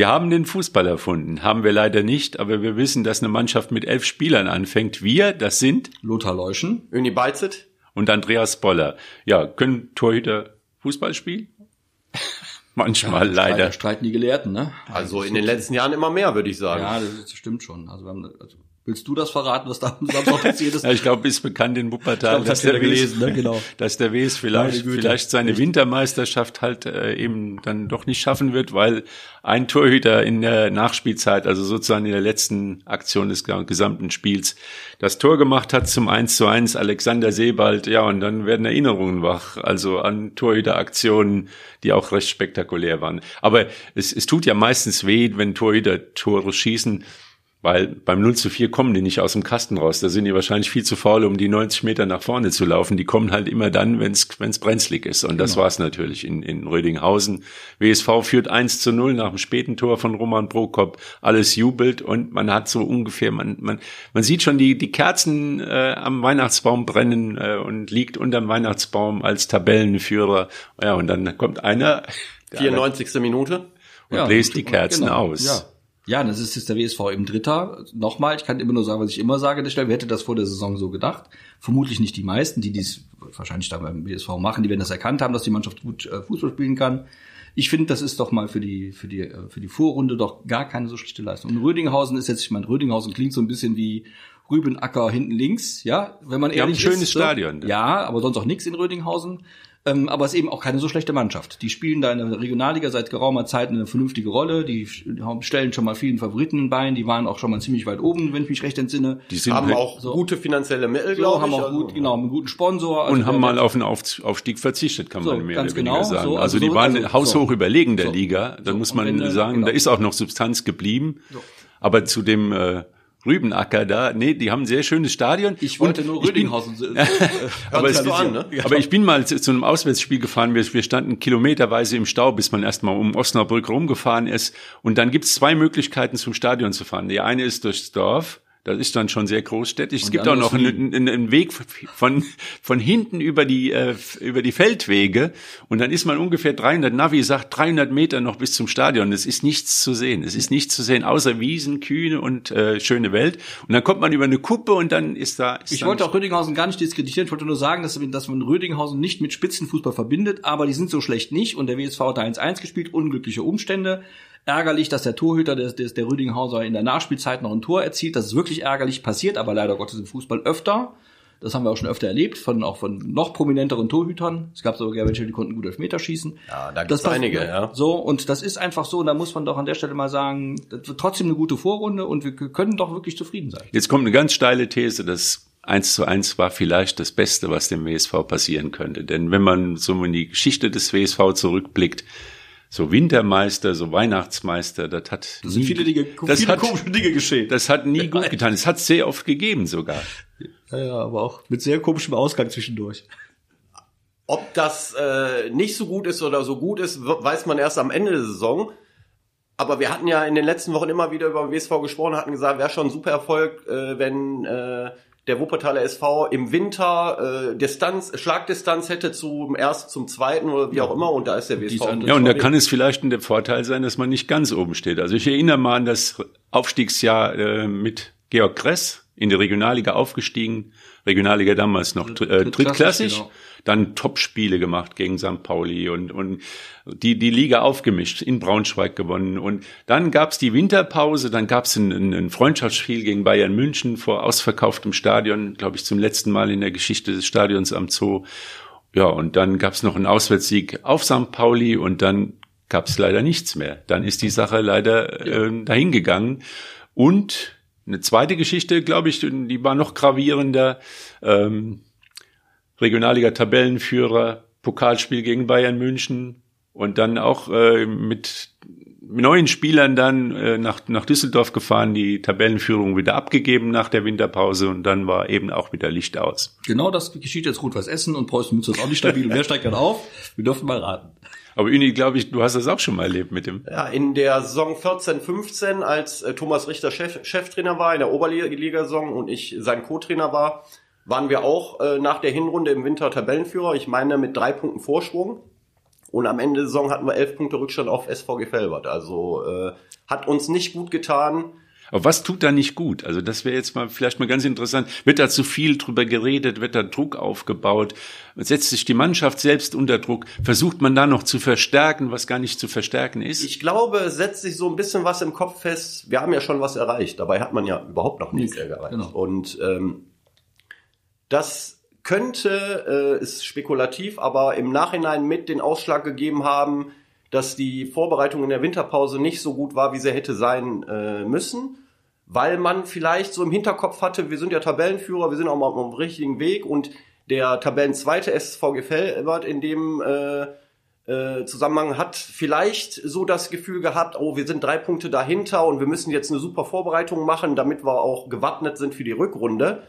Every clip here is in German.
Wir haben den Fußball erfunden, haben wir leider nicht, aber wir wissen, dass eine Mannschaft mit elf Spielern anfängt. Wir, das sind Lothar Leuschen, Öni Beizet und Andreas Boller. Ja, können Torhüter Fußball spielen? Manchmal ja, leider. Streiten die Gelehrten, ne? Also in den letzten Jahren immer mehr, würde ich sagen. Ja, das stimmt schon. Also, wir haben, also Willst du das verraten, was da am Samstag passiert ist? ja, ich glaube, ist bekannt in Wuppertal, glaub, dass, der gelesen, ne? genau. dass der WS vielleicht, vielleicht seine Wintermeisterschaft halt äh, eben dann doch nicht schaffen wird, weil ein Torhüter in der Nachspielzeit, also sozusagen in der letzten Aktion des gesamten Spiels, das Tor gemacht hat zum 1 zu 1, Alexander Sebald, ja, und dann werden Erinnerungen wach, also an Torhüteraktionen, die auch recht spektakulär waren. Aber es, es tut ja meistens weh, wenn Torhüter Tore schießen, weil beim 0 zu 4 kommen die nicht aus dem Kasten raus. Da sind die wahrscheinlich viel zu faul, um die 90 Meter nach vorne zu laufen. Die kommen halt immer dann, wenn es brenzlig ist. Und das genau. war es natürlich in, in Rödinghausen. WSV führt 1 zu 0 nach dem späten Tor von Roman Prokop. Alles jubelt und man hat so ungefähr, man, man, man sieht schon die, die Kerzen äh, am Weihnachtsbaum brennen äh, und liegt unterm Weihnachtsbaum als Tabellenführer. Ja, und dann kommt einer. 94. Minute. Und ja, bläst die Kerzen genau. aus. Ja. Ja, das ist jetzt der WSV im Dritter. Nochmal, ich kann immer nur sagen, was ich immer sage, der Stelle. Wer hätte das vor der Saison so gedacht? Vermutlich nicht die meisten, die dies wahrscheinlich da beim WSV machen, die werden das erkannt haben, dass die Mannschaft gut äh, Fußball spielen kann. Ich finde, das ist doch mal für die, für die, äh, für die Vorrunde doch gar keine so schlechte Leistung. Und Rödinghausen ist jetzt, ich meine, Rödinghausen klingt so ein bisschen wie Rübenacker hinten links, ja, wenn man ehrlich ist. ein schönes ist, Stadion. Ja, aber sonst auch nichts in Rödinghausen. Ähm, aber es ist eben auch keine so schlechte Mannschaft. Die spielen da in der Regionalliga seit geraumer Zeit eine vernünftige Rolle. Die stellen schon mal vielen Favoriten in Bein. Die waren auch schon mal ziemlich weit oben, wenn ich mich recht entsinne. Die sind haben auch so. gute finanzielle Mittel, so, glaube haben auch gut, genau, einen guten Sponsor. Also und haben mal auf einen Aufstieg verzichtet, kann man so, mehr oder weniger genau, sagen. So, also, also, die waren also, haushoch überlegen der Liga. Da muss man sagen, genau. da ist auch noch Substanz geblieben. Aber zu dem äh, Rübenacker da. Nee, die haben ein sehr schönes Stadion. Ich wollte nur Rödinghausen. Bin, äh, aber, es, an, ne? aber ich bin mal zu, zu, einem Auswärtsspiel gefahren. Wir, wir standen kilometerweise im Stau, bis man erstmal um Osnabrück rumgefahren ist. Und dann gibt's zwei Möglichkeiten, zum Stadion zu fahren. Die eine ist durchs Dorf das ist dann schon sehr großstädtisch. Es gibt auch noch einen, einen, Weg von, von hinten über die, äh, über die Feldwege. Und dann ist man ungefähr 300, Navi sagt 300 Meter noch bis zum Stadion. Es ist nichts zu sehen. Es ist nichts zu sehen, außer Wiesen, Kühne und äh, schöne Welt. Und dann kommt man über eine Kuppe und dann ist da... Ist ich wollte auch Rödinghausen gar nicht diskreditieren. Ich wollte nur sagen, dass, dass man Rödinghausen nicht mit Spitzenfußball verbindet. Aber die sind so schlecht nicht. Und der WSV hat da 1-1 gespielt. Unglückliche Umstände. Ärgerlich, dass der Torhüter des, des, der Rüdinghauser in der Nachspielzeit noch ein Tor erzielt. Das ist wirklich ärgerlich, passiert aber leider Gottes im Fußball öfter. Das haben wir auch schon öfter erlebt, von, auch von noch prominenteren Torhütern. Es gab sogar welche, die konnten gut Elfmeter schießen. Ja, da gibt es einige, ja. So, und das ist einfach so, und da muss man doch an der Stelle mal sagen, das wird trotzdem eine gute Vorrunde und wir können doch wirklich zufrieden sein. Jetzt kommt eine ganz steile These, das 1 zu 1 war vielleicht das Beste, was dem WSV passieren könnte. Denn wenn man so in die Geschichte des WSV zurückblickt, so Wintermeister, so Weihnachtsmeister, das hat das sind nie, viele, Dinge, das viele hat, komische Dinge geschehen. Das hat nie gut getan. Es hat sehr oft gegeben sogar. Ja, ja, aber auch mit sehr komischem Ausgang zwischendurch. Ob das äh, nicht so gut ist oder so gut ist, weiß man erst am Ende der Saison. Aber wir hatten ja in den letzten Wochen immer wieder über WSV gesprochen, hatten gesagt, wäre schon ein super Erfolg, äh, wenn äh, der Wuppertaler SV im Winter äh, Distanz, Schlagdistanz hätte zum ersten, zum zweiten oder wie auch immer und da ist der WSV. Ja, und da kann es vielleicht ein Vorteil sein, dass man nicht ganz oben steht. Also ich erinnere mal an das Aufstiegsjahr äh, mit Georg Kress in die Regionalliga aufgestiegen, Regionalliga damals noch äh, drittklassig. Genau dann Topspiele gemacht gegen St. Pauli und, und die, die Liga aufgemischt, in Braunschweig gewonnen. Und dann gab's die Winterpause, dann gab's ein, ein, ein Freundschaftsspiel gegen Bayern München vor ausverkauftem Stadion, glaube ich, zum letzten Mal in der Geschichte des Stadions am Zoo. Ja, und dann gab's noch einen Auswärtssieg auf St. Pauli und dann gab's leider nichts mehr. Dann ist die Sache leider äh, dahingegangen. Und eine zweite Geschichte, glaube ich, die war noch gravierender. Ähm, Regionalliga-Tabellenführer, Pokalspiel gegen Bayern München und dann auch äh, mit neuen Spielern dann äh, nach, nach Düsseldorf gefahren, die Tabellenführung wieder abgegeben nach der Winterpause und dann war eben auch wieder Licht aus. Genau das geschieht jetzt gut was Essen und Preußen Münster ist auch nicht stabil und wer steigt dann auf? Wir dürfen mal raten. Aber Uni, glaube ich, du hast das auch schon mal erlebt mit dem. Ja, in der Saison 14, 15, als äh, Thomas Richter Chef, Cheftrainer war, in der Oberliga-Saison und ich sein Co-Trainer war, waren wir auch äh, nach der Hinrunde im Winter Tabellenführer. Ich meine mit drei Punkten Vorsprung. Und am Ende der Saison hatten wir elf Punkte Rückstand auf SVG Felbert. Also äh, hat uns nicht gut getan. Aber was tut da nicht gut? Also das wäre jetzt mal vielleicht mal ganz interessant. Wird da zu viel drüber geredet? Wird da Druck aufgebaut? Setzt sich die Mannschaft selbst unter Druck? Versucht man da noch zu verstärken, was gar nicht zu verstärken ist? Ich glaube, es setzt sich so ein bisschen was im Kopf fest. Wir haben ja schon was erreicht. Dabei hat man ja überhaupt noch nichts erreicht. Genau. Und ähm, das könnte, äh, ist spekulativ, aber im Nachhinein mit den Ausschlag gegeben haben, dass die Vorbereitung in der Winterpause nicht so gut war, wie sie hätte sein äh, müssen, weil man vielleicht so im Hinterkopf hatte, wir sind ja Tabellenführer, wir sind auch mal auf dem richtigen Weg und der Tabellenzweite SVG Felbert in dem äh, äh, Zusammenhang hat vielleicht so das Gefühl gehabt, oh, wir sind drei Punkte dahinter und wir müssen jetzt eine super Vorbereitung machen, damit wir auch gewappnet sind für die Rückrunde.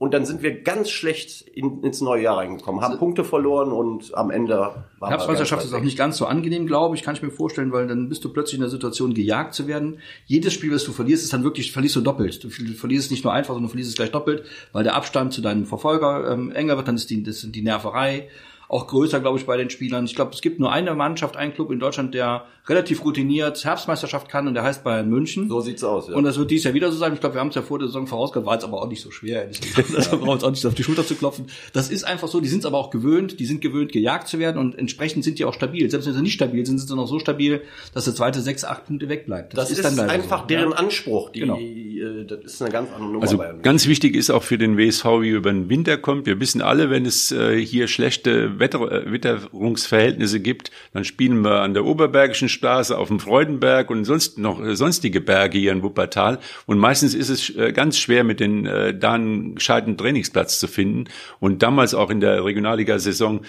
Und dann sind wir ganz schlecht in, ins neue Jahr reingekommen, haben Punkte verloren und am Ende war Herbstmeisterschaft ist auch nicht ganz so angenehm, glaube ich, kann ich mir vorstellen, weil dann bist du plötzlich in der Situation, gejagt zu werden. Jedes Spiel, was du verlierst, ist dann wirklich, verlierst du doppelt. Du verlierst es nicht nur einfach, sondern du verlierst es gleich doppelt, weil der Abstand zu deinem Verfolger ähm, enger wird, dann ist die, das die Nerverei auch größer, glaube ich, bei den Spielern. Ich glaube, es gibt nur eine Mannschaft, einen Club in Deutschland, der relativ routiniert Herbstmeisterschaft kann und der heißt Bayern München. So sieht's aus, ja. Und das wird dies Jahr wieder so sein. Ich glaube, wir haben es ja vor der Saison vorausgehabt, war jetzt aber auch nicht so schwer. Das brauchen uns auch nicht auf die Schulter zu klopfen. Das ist einfach so, die sind es aber auch gewöhnt, die sind gewöhnt, gejagt zu werden und entsprechend sind die auch stabil. Selbst wenn sie nicht stabil sind, sind sie noch so stabil, dass der zweite sechs, acht Punkte wegbleibt. Das, das ist, ist dann einfach so. deren Anspruch. Die, genau. Äh, das ist eine ganz andere Nummer. Also ganz wichtig ist auch für den WSV, wie über den Winter kommt. Wir wissen alle, wenn es äh, hier schlechte Wetter, äh, Witterungsverhältnisse gibt, dann spielen wir an der Oberbergischen Straße auf dem Freudenberg und sonst noch äh, sonstige Berge hier in Wuppertal. Und meistens ist es äh, ganz schwer, mit den äh, da einen gescheiten Trainingsplatz zu finden. Und damals auch in der Regionalliga-Saison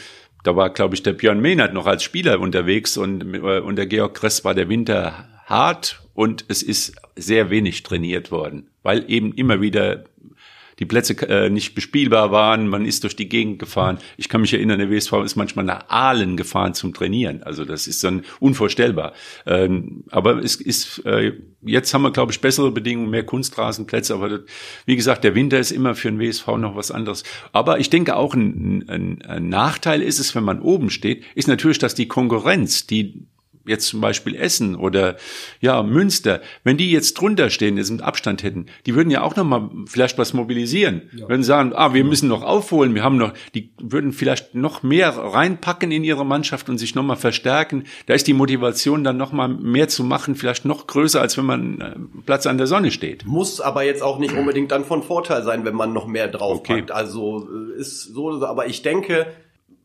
da war, glaube ich, der Björn Mehnert noch als Spieler unterwegs und, und der Georg Kress war der Winter hart und es ist sehr wenig trainiert worden, weil eben immer wieder die Plätze äh, nicht bespielbar waren, man ist durch die Gegend gefahren. Ich kann mich erinnern, der WSV ist manchmal nach Aalen gefahren zum Trainieren. Also das ist dann unvorstellbar. Ähm, aber es ist, äh, jetzt haben wir, glaube ich, bessere Bedingungen, mehr Kunstrasenplätze. Aber das, wie gesagt, der Winter ist immer für den WSV noch was anderes. Aber ich denke auch ein, ein, ein Nachteil ist es, wenn man oben steht, ist natürlich, dass die Konkurrenz, die jetzt zum Beispiel Essen oder ja Münster, wenn die jetzt drunter stehen, jetzt einen Abstand hätten, die würden ja auch noch mal vielleicht was mobilisieren, ja. würden sagen, ah, wir müssen noch aufholen, wir haben noch, die würden vielleicht noch mehr reinpacken in ihre Mannschaft und sich noch mal verstärken. Da ist die Motivation dann noch mal mehr zu machen, vielleicht noch größer, als wenn man äh, Platz an der Sonne steht. Muss aber jetzt auch nicht unbedingt dann von Vorteil sein, wenn man noch mehr draufpackt. Okay. Also äh, ist so, aber ich denke,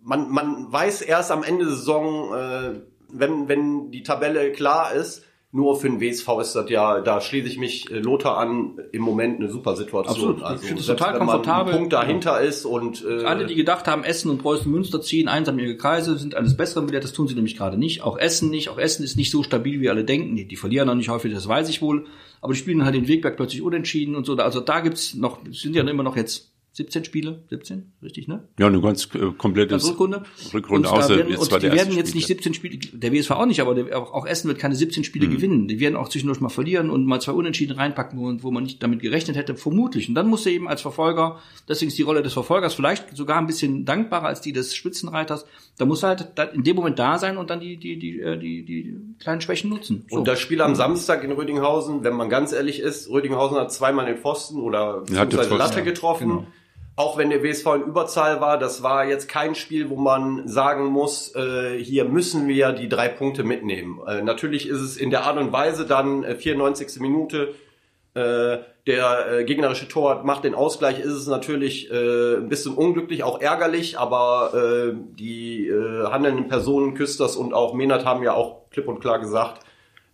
man, man weiß erst am Ende der Saison, äh, wenn, wenn die Tabelle klar ist, nur für den WSV ist das ja, da schließe ich mich äh, Lothar an, im Moment eine super Situation. Absolut. Also, ich finde es total komfortabel. Ein Punkt dahinter ja. ist und äh, alle, die gedacht haben, Essen und Preußen Münster ziehen einsam ihre Kreise, sind alles bessere Bilder, das tun sie nämlich gerade nicht. Auch Essen nicht. Auch Essen ist nicht so stabil, wie alle denken. Die, die verlieren noch nicht häufig, das weiß ich wohl. Aber die spielen halt den Wegberg plötzlich unentschieden und so. Also da gibt's noch, sind ja immer noch jetzt 17 Spiele, 17, richtig, ne? Ja, eine ganz äh, komplette Rückrunde. Rückrunde außer werden, jetzt und die werden jetzt nicht 17 Spiele, der WSV auch nicht, aber der, auch Essen wird keine 17 Spiele mhm. gewinnen. Die werden auch zwischendurch mal verlieren und mal zwei Unentschieden reinpacken, wo, wo man nicht damit gerechnet hätte, vermutlich. Und dann muss er eben als Verfolger, deswegen ist die Rolle des Verfolgers vielleicht sogar ein bisschen dankbarer als die des Spitzenreiters. Da muss er halt in dem Moment da sein und dann die, die, die, äh, die, die kleinen Schwächen nutzen. So. Und das Spiel am Samstag in Rödinghausen, wenn man ganz ehrlich ist, Rödinghausen hat zweimal den Pfosten oder beziehungsweise Latte getroffen. Genau auch wenn der WSV in Überzahl war, das war jetzt kein Spiel, wo man sagen muss, äh, hier müssen wir die drei Punkte mitnehmen. Äh, natürlich ist es in der Art und Weise dann äh, 94. Minute, äh, der äh, gegnerische Torwart macht den Ausgleich, ist es natürlich äh, ein bisschen unglücklich, auch ärgerlich, aber die handelnden Personen, Küsters und auch Menat haben ja auch klipp und klar gesagt,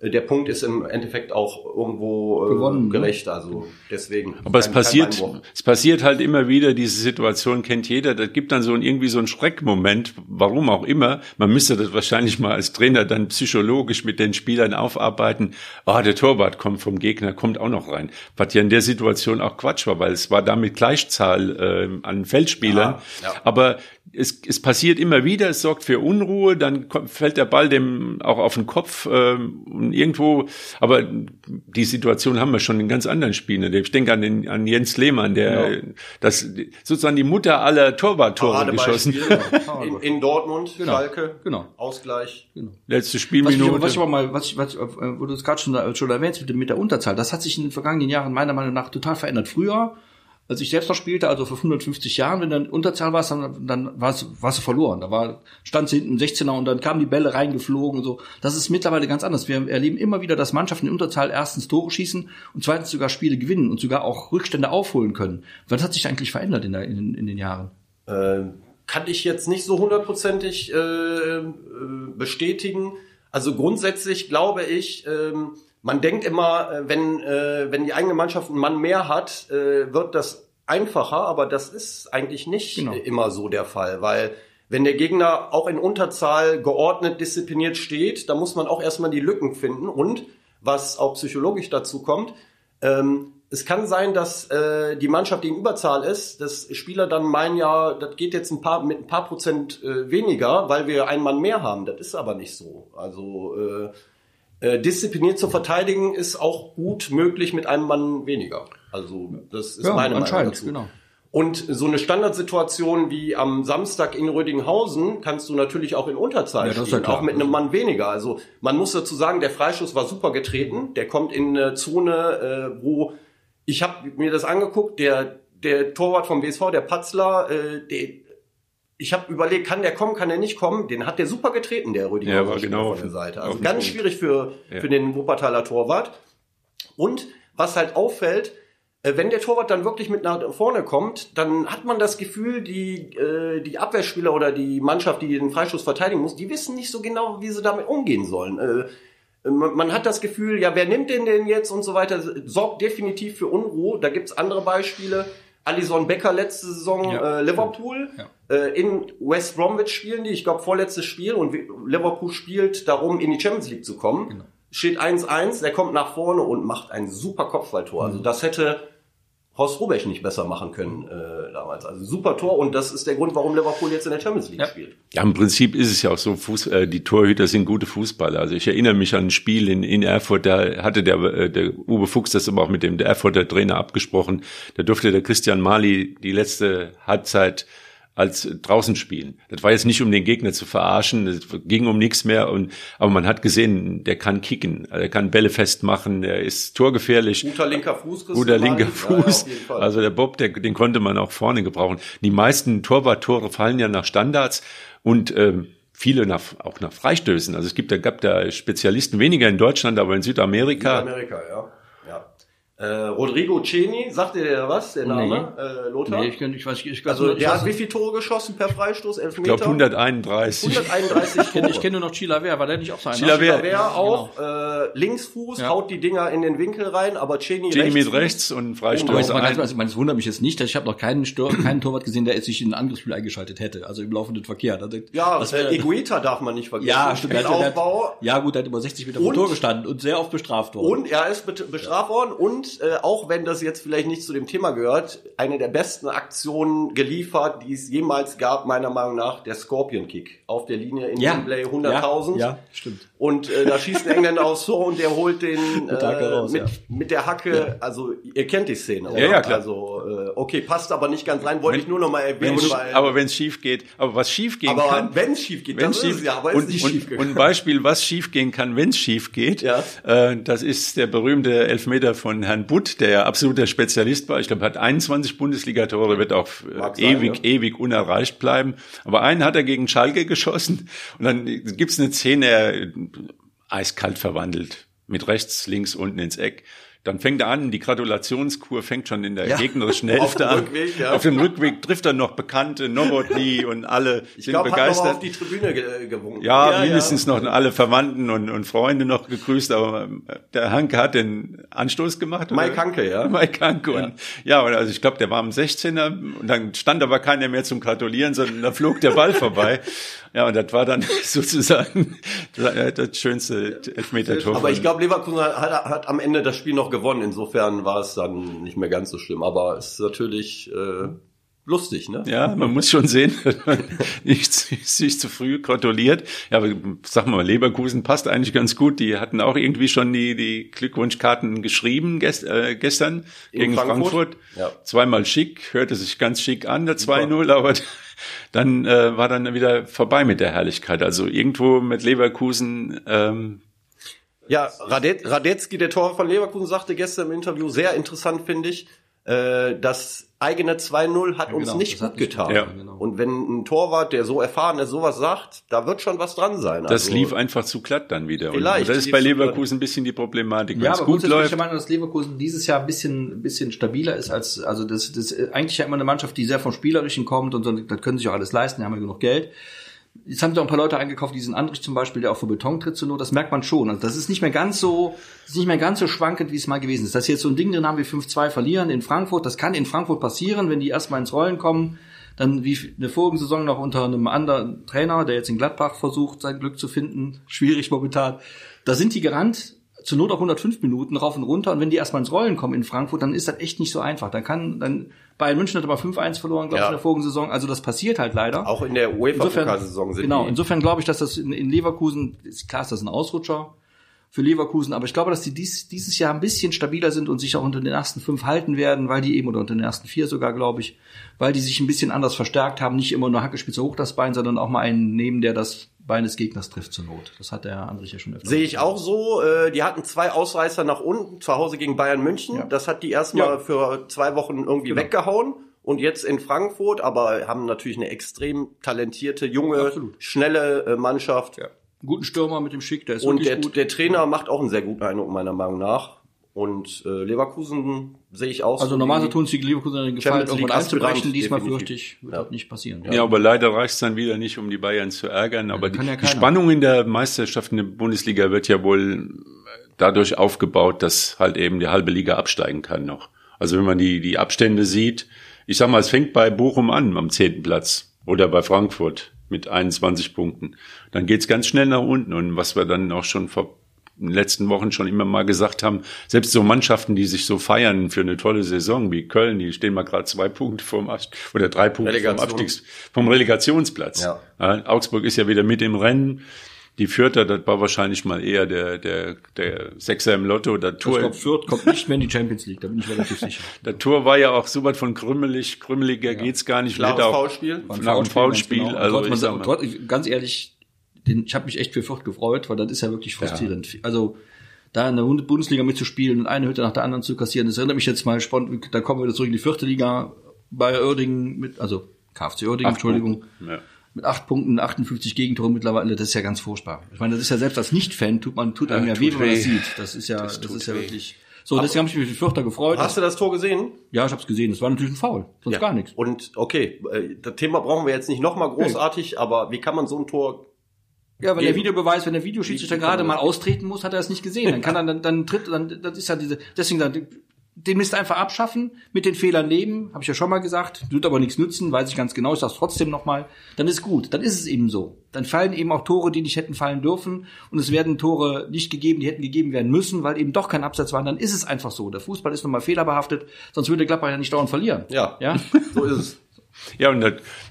der Punkt ist im Endeffekt auch irgendwo äh, Gewonnen, ne? gerecht, ne? also deswegen. Aber es passiert, es passiert halt immer wieder, diese Situation kennt jeder, das gibt dann so ein, irgendwie so einen Schreckmoment, warum auch immer, man müsste das wahrscheinlich mal als Trainer dann psychologisch mit den Spielern aufarbeiten, ah, oh, der Torwart kommt vom Gegner, kommt auch noch rein, was ja in der Situation auch Quatsch war, weil es war damit Gleichzahl äh, an Feldspielern, ja, ja. aber es, es passiert immer wieder, es sorgt für Unruhe, dann kommt, fällt der Ball dem auch auf den Kopf ähm, und irgendwo, aber die Situation haben wir schon in ganz anderen Spielen. Ich denke an, den, an Jens Lehmann, der genau. das sozusagen die Mutter aller Torwarttore geschossen. in, in Dortmund, genau. Schalke, genau. Ausgleich. Genau. Letzte Spielminute. Was ich, was ich aber mal, was ich, was, wo du es gerade schon, schon erwähnst mit, mit der Unterzahl, das hat sich in den vergangenen Jahren meiner Meinung nach total verändert. Früher als ich selbst noch spielte, also vor 150 Jahren, wenn du in Unterzahl warst, dann, dann warst, warst du verloren. Da war, stand sie hinten im 16er und dann kamen die Bälle reingeflogen und so. Das ist mittlerweile ganz anders. Wir erleben immer wieder, dass Mannschaften in Unterzahl erstens Tore schießen und zweitens sogar Spiele gewinnen und sogar auch Rückstände aufholen können. Was hat sich eigentlich verändert in, der, in, in den Jahren? Ähm, kann ich jetzt nicht so hundertprozentig äh, äh bestätigen. Also grundsätzlich glaube ich, ähm, man denkt immer, äh, wenn, äh, wenn die eigene Mannschaft einen Mann mehr hat, äh, wird das einfacher, aber das ist eigentlich nicht genau. immer so der Fall, weil wenn der Gegner auch in Unterzahl geordnet, diszipliniert steht, dann muss man auch erstmal die Lücken finden und was auch psychologisch dazu kommt, ähm, es kann sein, dass äh, die Mannschaft, die in Überzahl ist, dass Spieler dann meinen, ja, das geht jetzt ein paar mit ein paar Prozent äh, weniger, weil wir einen Mann mehr haben. Das ist aber nicht so. Also äh, äh, diszipliniert zu verteidigen ist auch gut möglich mit einem Mann weniger. Also das ist ja, meine Meinung dazu. Genau. Und so eine Standardsituation wie am Samstag in Rödinghausen kannst du natürlich auch in Unterzahl ja, spielen, auch mit einem Mann weniger. Also man muss dazu sagen, der Freischuss war super getreten. Der kommt in eine Zone, äh, wo ich habe mir das angeguckt. Der der Torwart vom WSV, der Patzler, äh, der, ich habe überlegt, kann der kommen, kann der nicht kommen? Den hat der super getreten, der Rüdiger ja, war genau von der Seite. Also ganz schwierig für, ja. für den Wuppertaler Torwart. Und was halt auffällt, äh, wenn der Torwart dann wirklich mit nach vorne kommt, dann hat man das Gefühl, die, äh, die Abwehrspieler oder die Mannschaft, die den Freischuss verteidigen muss, die wissen nicht so genau, wie sie damit umgehen sollen. Äh, man, man hat das Gefühl, ja, wer nimmt den denn jetzt und so weiter, sorgt definitiv für Unruhe. Da gibt's andere Beispiele. Alison Becker letzte Saison ja, äh, Liverpool. Ja. Äh, in West Bromwich spielen die, ich glaube vorletztes Spiel und Liverpool spielt darum, in die Champions League zu kommen. Genau. Steht 1-1, der kommt nach vorne und macht ein super Kopfballtor. Also mhm. Also das hätte Horst Rubesch nicht besser machen können äh, damals. Also super Tor und das ist der Grund, warum Liverpool jetzt in der Champions League ja. spielt. Ja, im Prinzip ist es ja auch so, Fuß, äh, die Torhüter sind gute Fußballer. Also ich erinnere mich an ein Spiel in, in Erfurt, da hatte der, äh, der Uwe Fuchs das aber auch mit dem der Erfurter Trainer abgesprochen. Da durfte der Christian Mali die letzte Halbzeit als draußen spielen. Das war jetzt nicht, um den Gegner zu verarschen, es ging um nichts mehr. Und, aber man hat gesehen, der kann kicken, er kann Bälle festmachen, der ist torgefährlich. Guter linker Fuß. Guter linker Fuß. Ja, also der Bob, der, den konnte man auch vorne gebrauchen. Die meisten Torwarttore fallen ja nach Standards und ähm, viele nach, auch nach Freistößen. Also es gibt, da gab da Spezialisten weniger in Deutschland, aber in Südamerika. Südamerika, ja. Äh, Rodrigo Ceni, sagt dir der was, der Name? Nee. Äh, Lothar? Nee, ich, kann, ich weiß ich, ich Also der hat wie viele Tore geschossen per Freistoß? Elf Meter? Ich glaube 131. 131 Tore. ich kenne kenn nur noch Chilaver, war der nicht auch sein? Chilaver, Chilaver auch, genau. äh, Linksfuß, ja. haut die Dinger in den Winkel rein, aber Ceni rechts. mit rechts und Freistoß. Oh, man, also, es wundert mich jetzt nicht, dass ich habe noch keinen, Stor keinen Torwart gesehen, der sich in ein Angriffsspiel eingeschaltet hätte, also im laufenden Verkehr. Also, ja, das äh, Eguita darf man nicht vergessen. Ja, stimmt. Der hat, ja gut, der hat über 60 Meter vor Tor gestanden und sehr oft bestraft worden. Und er ist bestraft worden und äh, auch wenn das jetzt vielleicht nicht zu dem Thema gehört, eine der besten Aktionen geliefert, die es jemals gab, meiner Meinung nach, der Scorpion Kick auf der Linie in ja. Wembley 100.000. Ja, ja, stimmt. Und äh, da schießt ein Engländer aufs Tor und der holt den äh, raus, mit, ja. mit der Hacke, also ihr kennt die Szene, oder? Ja, ja, klar. Also, äh, okay, passt aber nicht ganz rein, wollte wenn, ich nur noch mal erwähnen. Wenn, weil, aber wenn es schief geht, aber was schief gehen aber kann. wenn es schief geht, dann schief, es ja, aber und, ist nicht und, schief gegangen. Und ein Beispiel, was schief gehen kann, wenn es schief geht, ja. äh, das ist der berühmte Elfmeter von Herrn Butt, der ja absoluter Spezialist war. Ich glaube, hat 21 Bundesliga-Tore, wird auch Mag ewig, sein, ja. ewig unerreicht bleiben. Aber einen hat er gegen Schalke geschossen und dann gibt's eine Szene, er eiskalt verwandelt. Mit rechts, links, unten ins Eck. Dann fängt er an, die Gratulationskur fängt schon in der ja, gegnerischen Hälfte an. Rückweg, ja. Auf dem Rückweg trifft er noch Bekannte, Novotny und alle ich sind glaub, begeistert. Hat noch auf die Tribüne gewunken. Ja, ja mindestens noch alle Verwandten und, und Freunde noch gegrüßt, aber äh, der Hanke hat den Anstoß gemacht. Mike Hanke, ja. Mike Hanke. Ja. Und, ja, also ich glaube, der war am 16er und dann stand aber keiner mehr zum Gratulieren, sondern da flog der Ball vorbei. Ja, und das war dann sozusagen das schönste Elfmeter-Tor. Aber ich glaube, Leverkusen hat, hat, am Ende das Spiel noch gewonnen. Insofern war es dann nicht mehr ganz so schlimm. Aber es ist natürlich äh, lustig, ne? Ja, man muss schon sehen, dass man nicht sich zu früh gratuliert. Ja, aber sag mal, Leverkusen passt eigentlich ganz gut. Die hatten auch irgendwie schon die, die Glückwunschkarten geschrieben gest, äh, gestern In gegen Frankfurt. Frankfurt. Ja. Zweimal schick, hörte sich ganz schick an, der 2-0, aber dann äh, war dann wieder vorbei mit der Herrlichkeit. Also irgendwo mit Leverkusen ähm, ja, Radet, Radetzky, der Tor von Leverkusen, sagte gestern im Interview, sehr interessant finde ich, äh, das eigene 2-0 hat ja, uns genau, nicht gut getan. Ja. Genau. Und wenn ein Torwart, der so erfahren ist, sowas sagt, da wird schon was dran sein. Das also, lief einfach zu glatt dann wieder. Vielleicht. Und das ist bei Leverkusen ein bisschen die Problematik. Ja, aber gut läuft. Ich meine, dass Leverkusen dieses Jahr ein bisschen, ein bisschen stabiler ist als, also das, das ist eigentlich ja immer eine Mannschaft, die sehr vom Spielerischen kommt und so, das können sich auch alles leisten, die haben ja genug Geld. Jetzt haben sie auch ein paar Leute eingekauft, diesen Andrich zum Beispiel, der auch für Beton tritt zur Not, das merkt man schon. Also das ist nicht mehr ganz so, ist nicht mehr ganz so schwankend, wie es mal gewesen ist. Dass jetzt so ein Ding drin haben, wir 5-2 verlieren in Frankfurt, das kann in Frankfurt passieren, wenn die erstmal ins Rollen kommen, dann wie eine vorigen Saison noch unter einem anderen Trainer, der jetzt in Gladbach versucht, sein Glück zu finden, schwierig momentan. Da sind die gerannt, zur Not auch 105 Minuten rauf und runter. Und wenn die erstmal ins Rollen kommen in Frankfurt, dann ist das echt nicht so einfach. Dann kann, dann, Bayern München hat aber 5-1 verloren, glaube ja. ich, in der vorigen Saison. Also das passiert halt leider. Auch in der UEFA-Pokalsaison sind Genau, insofern glaube ich, dass das in, in Leverkusen, ist klar ist das ein Ausrutscher für Leverkusen, aber ich glaube, dass die dies, dieses Jahr ein bisschen stabiler sind und sich auch unter den ersten fünf halten werden, weil die eben, oder unter den ersten vier sogar, glaube ich, weil die sich ein bisschen anders verstärkt haben, nicht immer nur Hackespitze hoch das Bein, sondern auch mal einen nehmen, der das Bein des Gegners trifft zur Not. Das hat der Andrich ja schon öfter. Sehe ich auch so. Äh, die hatten zwei Ausreißer nach unten, zu Hause gegen Bayern München. Ja. Das hat die erstmal ja. für zwei Wochen irgendwie genau. weggehauen. Und jetzt in Frankfurt, aber haben natürlich eine extrem talentierte, junge, Absolut. schnelle äh, Mannschaft. Ja. Guten Stürmer mit dem Schick, der ist Und der, gut. der Trainer macht auch einen sehr guten Eindruck, meiner Meinung nach. Und äh, Leverkusen sehe ich auch. Also normalerweise tun sich die Leverkusen den Gefallen, irgendwann einzubrechen. Diesmal fürchte ich, wird ja. das nicht passieren. Ja, ja aber leider reicht es dann wieder nicht, um die Bayern zu ärgern. Aber die, ja die, Spannung in der Meisterschaft in der Bundesliga wird ja wohl dadurch aufgebaut, dass halt eben die halbe Liga absteigen kann noch. Also wenn man die, die Abstände sieht, ich sag mal, es fängt bei Bochum an am zehnten Platz oder bei Frankfurt mit 21 Punkten. Dann geht's ganz schnell nach unten und was wir dann auch schon vor in den letzten Wochen schon immer mal gesagt haben, selbst so Mannschaften, die sich so feiern für eine tolle Saison wie Köln, die stehen mal gerade zwei Punkte vom oder drei Punkte vom Abstiegs, vom Relegationsplatz. Ja. Ja, Augsburg ist ja wieder mit im Rennen. Die Vierter, das war wahrscheinlich mal eher der, der, der Sechser im Lotto. Der Tour, ich glaube, Fürth kommt nicht mehr in die Champions League, da bin ich relativ sicher. Der Tor war ja auch so weit von krümmelig, krümmeliger ja. geht's gar nicht. Nach dem Foulspiel? Nach dem Foulspiel. Genau. Also, ganz ehrlich, den, ich habe mich echt für Fürth gefreut, weil das ist ja wirklich frustrierend. Ja. Also da in der Bundesliga mitzuspielen und eine Hütte nach der anderen zu kassieren, das erinnert mich jetzt mal spannend, da kommen wir wieder zurück in die vierte Liga bei Oerdingen mit, also KFC Oerdingen, Entschuldigung. Ja. Mit acht Punkten, 58 Gegentoren mittlerweile, das ist ja ganz furchtbar. Ich meine, das ist ja selbst als Nicht-Fan tut man, tut einem ja, ja weh, wenn man das sieht. Das ist ja, das, das ist ja weh. wirklich. So, deswegen habe ich mich für Vierter gefreut. Hast du das Tor gesehen? Ja, ich habe es gesehen. Das war natürlich ein Foul, sonst ja. gar nichts. Und okay, äh, das Thema brauchen wir jetzt nicht nochmal großartig, nee. aber wie kann man so ein Tor ja, wenn der Videobeweis, wenn der Videoschiedsrichter gerade mal austreten muss, hat er es nicht gesehen. Dann kann er dann, dann tritt, dann, das ist ja diese, deswegen dann, den müsst ihr einfach abschaffen, mit den Fehlern leben, habe ich ja schon mal gesagt, wird aber nichts nützen, weiß ich ganz genau, ich sag's trotzdem nochmal, dann ist gut, dann ist es eben so. Dann fallen eben auch Tore, die nicht hätten fallen dürfen und es werden Tore nicht gegeben, die hätten gegeben werden müssen, weil eben doch kein Absatz war, dann ist es einfach so. Der Fußball ist nochmal fehlerbehaftet, sonst würde Gladbach ja nicht dauernd verlieren. Ja, ja? so ist es. Ja, und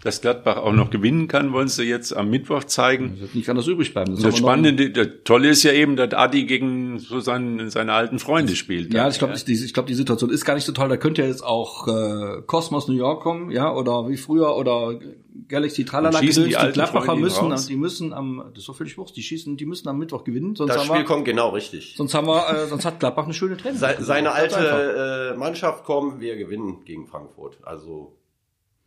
dass Gladbach auch noch gewinnen kann, wollen sie jetzt am Mittwoch zeigen. Das wird nicht anders übrig bleiben. Das, das Spannende, das Tolle ist ja eben, dass Adi gegen so seine, seine alten Freunde spielt. Ja, ich glaube, ja. ich glaube, die Situation ist gar nicht so toll. Da könnte ja jetzt auch äh, Cosmos New York kommen, ja, oder wie früher, oder Galaxy Tralala schießen die, die Gladbacher müssen, die müssen am, das ist so völlig wurscht, die schießen, die müssen am Mittwoch gewinnen. Sonst das Spiel wir, kommt genau richtig. Sonst haben wir, äh, sonst hat Gladbach eine schöne Training. Se, seine alte äh, Mannschaft kommen, wir gewinnen gegen Frankfurt. Also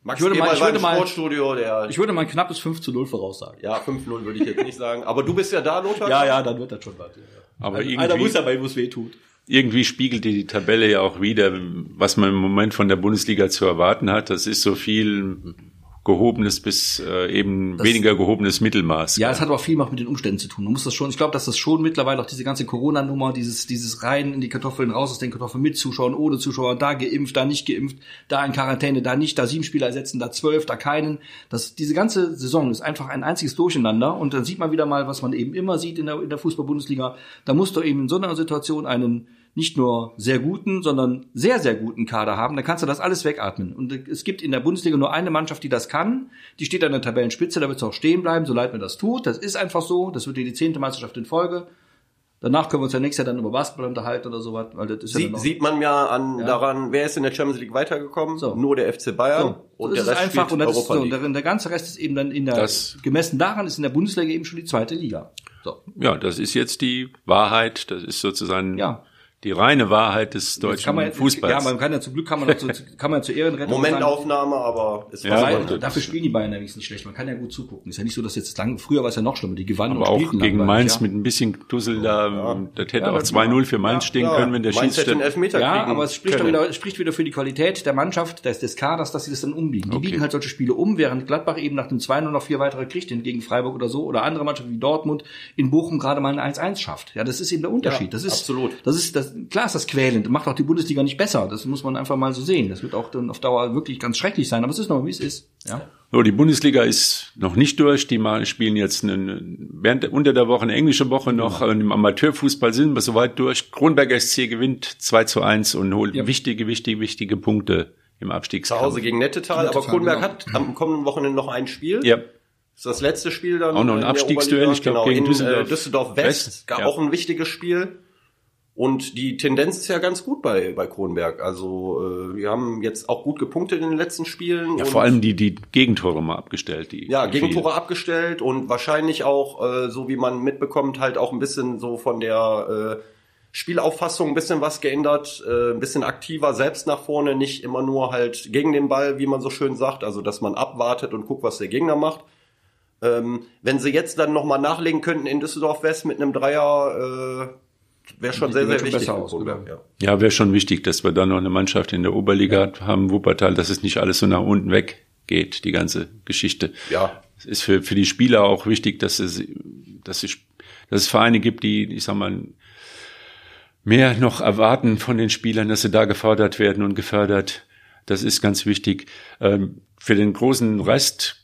Max ich würde mal, ich würde mal, Sportstudio, der ich würde mal ein knappes 5 zu 0 voraussagen. Ja, 5-0 würde ich jetzt nicht sagen. Aber du bist ja da, Lothar. ja, ja, dann wird das schon was. Ja. Aber also, irgendwie, einer muss ja, weil es weh tut. Irgendwie spiegelt die Tabelle ja auch wieder, was man im Moment von der Bundesliga zu erwarten hat. Das ist so viel gehobenes bis äh, eben das, weniger gehobenes Mittelmaß. Ja, es hat aber viel auch mit den Umständen zu tun. Man muss das schon, ich glaube, dass das schon mittlerweile auch diese ganze Corona-Nummer, dieses, dieses rein in die Kartoffeln, raus aus den Kartoffeln mit Zuschauern, ohne Zuschauer, da geimpft, da nicht geimpft, da in Quarantäne, da nicht, da sieben Spieler ersetzen, da zwölf, da keinen. Das, diese ganze Saison ist einfach ein einziges Durcheinander und dann sieht man wieder mal, was man eben immer sieht in der, in der Fußball-Bundesliga. Da muss doch eben in so einer Situation einen nicht nur sehr guten, sondern sehr, sehr guten Kader haben, dann kannst du das alles wegatmen. Und es gibt in der Bundesliga nur eine Mannschaft, die das kann. Die steht an der Tabellenspitze, da wird es auch stehen bleiben, so leid man das tut. Das ist einfach so. Das wird die zehnte Meisterschaft in Folge. Danach können wir uns ja nächstes Jahr dann über Basketball unterhalten oder sowas. Weil das ist Sie, ja dann sieht man ja an Ja. daran, wer ist in der Champions League weitergekommen? So. Nur der FC Bayern so. und das der ist Rest einfach spielt und das ist Europa so, League. der, der ganze Rest ist eben dann in der Das- gemessen daran ist in der Bundesliga eben schon die zweite Liga. So. Ja, das ist jetzt die Wahrheit. Das ist sozusagen Ja. Die reine Wahrheit des deutschen kann man, Fußballs. Ja, man kann ja zum Glück kann man dazu, kann man zur Ehrenrettung sagen, Momentaufnahme, aber ist Ja, was aber anderes. das- dafür spielen die Bayern nämlich nicht schlecht. Man kann ja gut zugucken. Ist ja nicht so, dass jetzt lang, früher war es ja noch schlimmer. Die gewannen aber und auch gegen Mainz ja. mit ein bisschen Dussel da, das hätte Ja, auch das 2-0 für Mainz stehen Ja, können, wenn der Mainz hätte Schiedsrichter... Elfmeter Ja, kriegen aber es spricht, doch können. wieder, es spricht wieder für die Qualität der Mannschaft, des, des Kaders, dass sie das dann umbiegen. Die Okay. biegen halt solche Spiele um, während Gladbach eben nach dem 2-0 noch vier weitere kriegt, gegen Freiburg oder so, oder andere Mannschaften wie Dortmund in Bochum gerade mal ein 1-1 schafft. Ja, das ist eben der Unterschied. Ja, das ist, absolut. Das ist, das, klar ist das quälend, macht auch die Bundesliga nicht besser. Das muss man einfach mal so sehen. Das wird auch dann auf Dauer wirklich ganz schrecklich sein, aber es ist noch, wie es ist. Ja. So, die Bundesliga ist noch nicht durch. Die mal spielen jetzt eine, während unter der Woche eine englische Woche noch. Und Im Amateurfußball sind wir soweit durch. Kronberg SC gewinnt 2 zu 1 und holt Ja. wichtige, wichtige, wichtige Punkte im Zu Abstiegskampf. Hause gegen Nettetal, aber Nettetal, Kronberg genau. hat am kommenden Wochenende noch ein Spiel. Ja, ist das letzte Spiel dann. Auch noch ein Abstiegsduell, ich glaub, genau, gegen in Düsseldorf Äh, Düsseldorf West, West, gar ja. auch ein wichtiges Spiel. Und die Tendenz ist ja ganz gut bei, bei Kronberg. Also äh, wir haben jetzt auch gut gepunktet in den letzten Spielen. ja und vor allem die, die Gegentore mal abgestellt. Die ja, Gegentore vielen. abgestellt und wahrscheinlich auch, äh, so wie man mitbekommt, halt auch ein bisschen so von der äh, Spielauffassung ein bisschen was geändert, äh, ein bisschen aktiver selbst nach vorne, nicht immer nur halt gegen den Ball, wie man so schön sagt, also dass man abwartet und guckt, was der Gegner macht. Ähm, wenn sie jetzt dann nochmal nachlegen könnten in Düsseldorf West mit einem Dreier, äh, wäre schon sehr, sehr schon wichtig. genau. ja. Ja, wäre schon wichtig, dass wir da noch eine Mannschaft in der Oberliga haben, Wuppertal, dass es nicht alles so nach unten weg geht, die ganze Geschichte. Ja. Es ist für, für die Spieler auch wichtig, dass es, dass es, dass es Vereine gibt, die, ich sag mal, mehr noch erwarten von den Spielern, dass sie da gefordert werden und gefördert. Das ist ganz wichtig. Ähm, für den großen Rest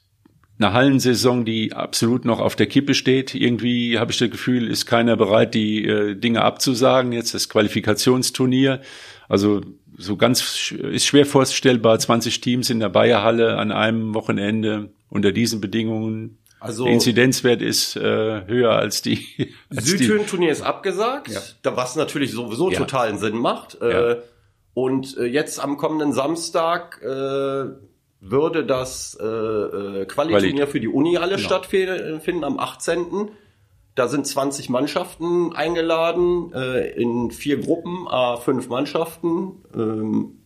eine Hallensaison, die absolut noch auf der Kippe steht. Irgendwie habe ich das Gefühl, ist keiner bereit, die äh, Dinge abzusagen. Jetzt das Qualifikationsturnier. Also so ganz ist schwer vorstellbar, 20 Teams in der Bayerhalle an einem Wochenende unter diesen Bedingungen. Also- der Inzidenzwert ist äh, höher als die. Als Südhöhen-Turnier ist abgesagt, Ja. da was natürlich sowieso Ja. totalen Sinn macht. Ja. Äh, und äh, jetzt am kommenden Samstag äh, würde das äh, äh, Quali-Turnier Quali. für die Uni alle Genau. stattfinden am 18. Da sind 20 Mannschaften eingeladen, äh, in vier Gruppen, a fünf Mannschaften. Ähm,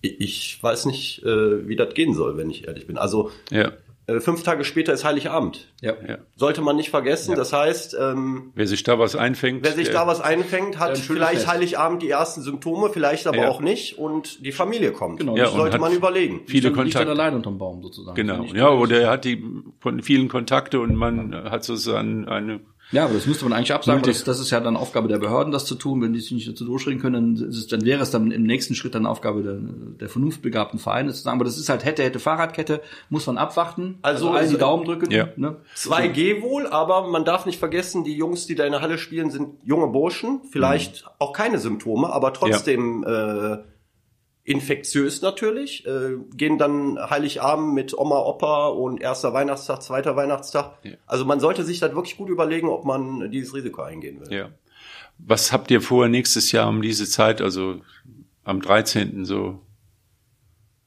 ich- weiß nicht, äh, wie das gehen soll, wenn ich ehrlich bin. Also ja, fünf Tage später ist Heiligabend. Ja. ja. Sollte man nicht vergessen. Das heißt, ähm, Wer sich da was einfängt, Wer sich der- da was einfängt, hat ein vielleicht Fest. Heiligabend die ersten Symptome, vielleicht aber Ja. auch nicht und die Familie kommt. Genau. Ja, das sollte man überlegen. viele dann- liegt dann Kontakte. allein unterm Baum sozusagen. Genau, Nicht- ja, oder er hat die vielen Kontakte und man hat sozusagen eine Ja, aber das müsste man eigentlich absagen, das, das ist ja dann Aufgabe der Behörden, das zu tun. Wenn die sich nicht dazu durchringen können, dann, ist es, dann wäre es dann im nächsten Schritt dann Aufgabe der, der vernunftbegabten Vereine zu sagen. Aber das ist halt hätte, hätte Fahrradkette, muss man abwarten. Also allen die ist- Daumen drücken. Ja. Ne? 2G wohl, aber man darf nicht vergessen, die Jungs, die da in der Halle spielen, sind junge Burschen, vielleicht auch keine Symptome, aber trotzdem äh, infektiös natürlich, äh, gehen dann Heiligabend mit Oma, Opa und erster Weihnachtstag, zweiter Weihnachtstag. Ja. Also man sollte sich das wirklich gut überlegen, ob man dieses Risiko eingehen will. Ja. Was habt ihr vor nächstes Jahr um diese Zeit, also am 13. so?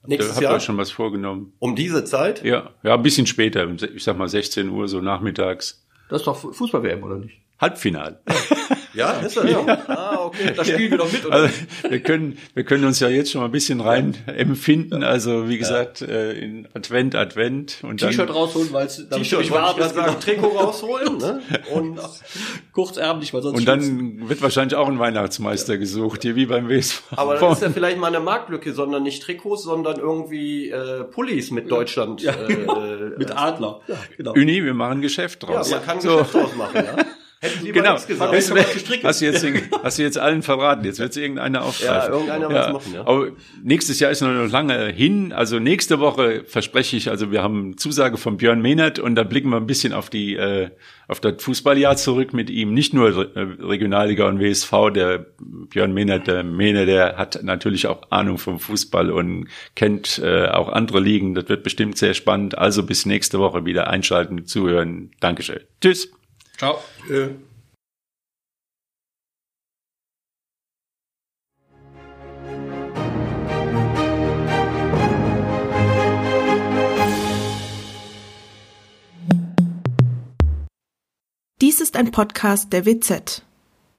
Nächstes habt ihr Jahr euch schon was vorgenommen? um diese Zeit Ja, ja, ein bisschen später, ich sag mal 16 Uhr, so nachmittags. Das ist doch Fußball-WM, oder nicht? Halbfinale. Ja, ist das so? Ah, okay. Da spielen wir doch mit, oder? Also, wir können, wir können uns ja jetzt schon mal ein bisschen rein empfinden. Also, wie gesagt, äh, in Advent, Advent und. T-Shirt rausholen, weil es T-Shirt ist. sagen, Genau. Trikot rausholen, ne? Und Kurzärmlich, weil sonst Und dann wird wahrscheinlich auch ein Weihnachtsmeister gesucht, hier wie beim WSV. aber das ist ja vielleicht mal eine Marktlücke, sondern nicht Trikots, sondern irgendwie äh, Pullis mit Deutschland. Ja, äh, äh, mit Adler. Ja, genau. Uni, wir machen Geschäft ja, draus. man kann so. Geschäft draus machen, ja. genau. Hast, du, hast, du jetzt, hast du jetzt allen verraten. Jetzt wird es irgendeiner aufgreifen. Ja, irgendeiner ja. machen, ja. Aber nächstes Jahr ist noch lange hin. Also nächste Woche verspreche ich, also wir haben Zusage von Björn Mehnert und da blicken wir ein bisschen auf die, äh, auf das Fußballjahr zurück mit ihm. Nicht nur äh, Regionalliga und WSV, der Björn Mehnert, der Mehne, der hat natürlich auch Ahnung vom Fußball und kennt äh, auch andere Ligen. Das wird bestimmt sehr spannend. Also bis nächste Woche wieder einschalten, zuhören. Dankeschön. Tschüss. Ciao. Äh. Dies ist ein Podcast der WZ.